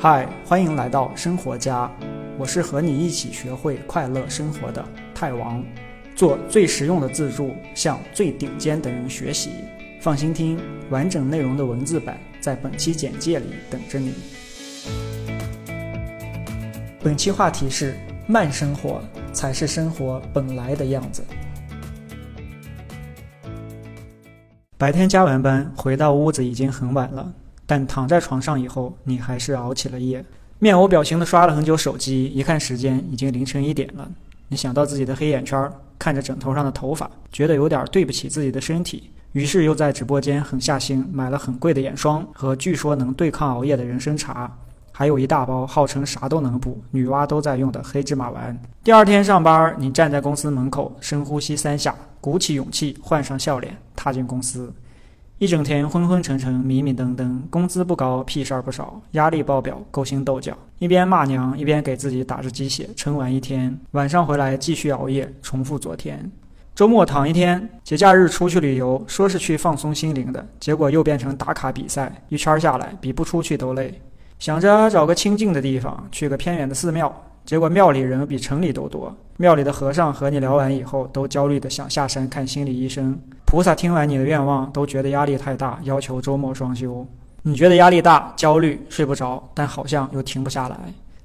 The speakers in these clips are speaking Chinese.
嗨，欢迎来到生活家，我是和你一起学会快乐生活的泰王，做最实用的自助，向最顶尖的人学习。放心听，完整内容的文字版在本期简介里等着你。本期话题是：慢生活才是生活本来的样子。白天加完班回到屋子已经很晚了。但躺在床上以后，你还是熬起了夜，面无表情地刷了很久手机。一看时间，已经凌晨一点了。你想到自己的黑眼圈，看着枕头上的头发，觉得有点对不起自己的身体，于是又在直播间狠下心买了很贵的眼霜和据说能对抗熬夜的人参茶，还有一大包号称啥都能补、女娲都在用的黑芝麻丸。第二天上班，你站在公司门口，深呼吸三下，鼓起勇气，换上笑脸，踏进公司。一整天昏昏沉沉、迷迷瞪瞪，工资不高，屁事儿不少，压力爆表，勾心斗角，一边骂娘，一边给自己打着鸡血，撑完一天，晚上回来继续熬夜，重复昨天。周末躺一天，节假日出去旅游，说是去放松心灵的，结果又变成打卡比赛，一圈下来比不出去都累。想着找个清静的地方，去个偏远的寺庙，结果庙里人比城里都多，庙里的和尚和你聊完以后，都焦虑的想下山看心理医生。菩萨听完你的愿望，都觉得压力太大，要求周末双休。你觉得压力大、焦虑、睡不着，但好像又停不下来，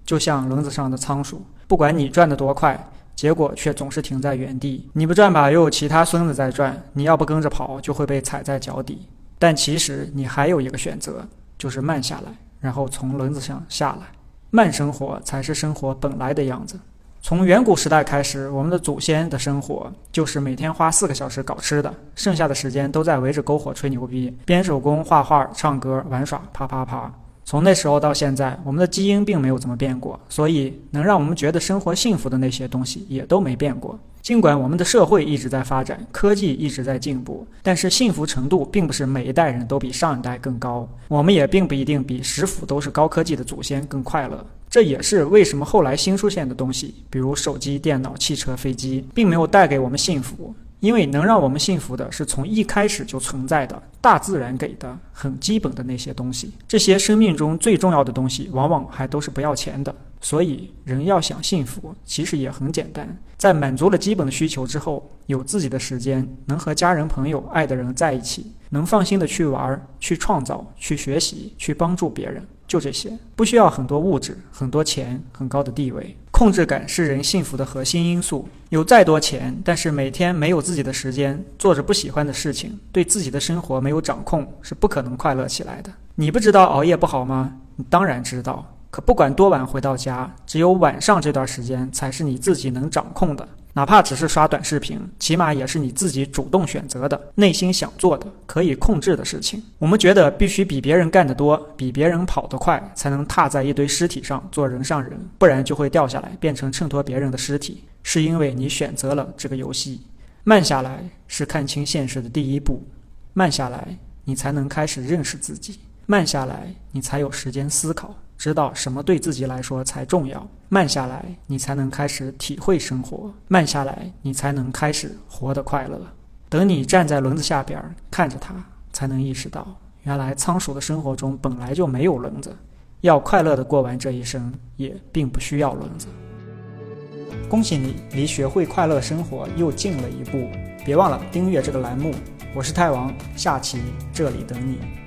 就像轮子上的仓鼠，不管你转得多快，结果却总是停在原地。你不转吧，又有其他孙子在转；你要不跟着跑，就会被踩在脚底。但其实你还有一个选择，就是慢下来，然后从轮子上下来。慢生活才是生活本来的样子。从远古时代开始，我们的祖先的生活就是每天花四个小时搞吃的，剩下的时间都在围着篝火吹牛逼、编手工、画画、唱歌、玩耍，啪啪啪。从那时候到现在，我们的基因并没有怎么变过，所以能让我们觉得生活幸福的那些东西也都没变过。尽管我们的社会一直在发展，科技一直在进步，但是幸福程度并不是每一代人都比上一代更高。我们也并不一定比食腐都是高科技的祖先更快乐。这也是为什么后来新出现的东西，比如手机、电脑、汽车、飞机，并没有带给我们幸福。因为能让我们幸福的是从一开始就存在的大自然给的很基本的那些东西。这些生命中最重要的东西，往往还都是不要钱的。所以，人要想幸福，其实也很简单，在满足了基本的需求之后，有自己的时间，能和家人、朋友、爱的人在一起，能放心的去玩、去创造、去学习、去帮助别人。就这些，不需要很多物质、很多钱、很高的地位。控制感是人幸福的核心因素。有再多钱，但是每天没有自己的时间，做着不喜欢的事情，对自己的生活没有掌控，是不可能快乐起来的。你不知道熬夜不好吗？你当然知道。可不管多晚回到家，只有晚上这段时间才是你自己能掌控的。哪怕只是刷短视频，起码也是你自己主动选择的、内心想做的、可以控制的事情。我们觉得必须比别人干得多，比别人跑得快，才能踏在一堆尸体上做人上人，不然就会掉下来变成衬托别人的尸体。是因为你选择了这个游戏。慢下来是看清现实的第一步，慢下来你才能开始认识自己，慢下来你才有时间思考。知道什么对自己来说才重要，慢下来，你才能开始体会生活；慢下来，你才能开始活得快乐。等你站在轮子下边看着它，才能意识到，原来仓鼠的生活中本来就没有轮子。要快乐的过完这一生，也并不需要轮子。恭喜你，离学会快乐生活又近了一步。别忘了订阅这个栏目，我是太王，下期这里等你。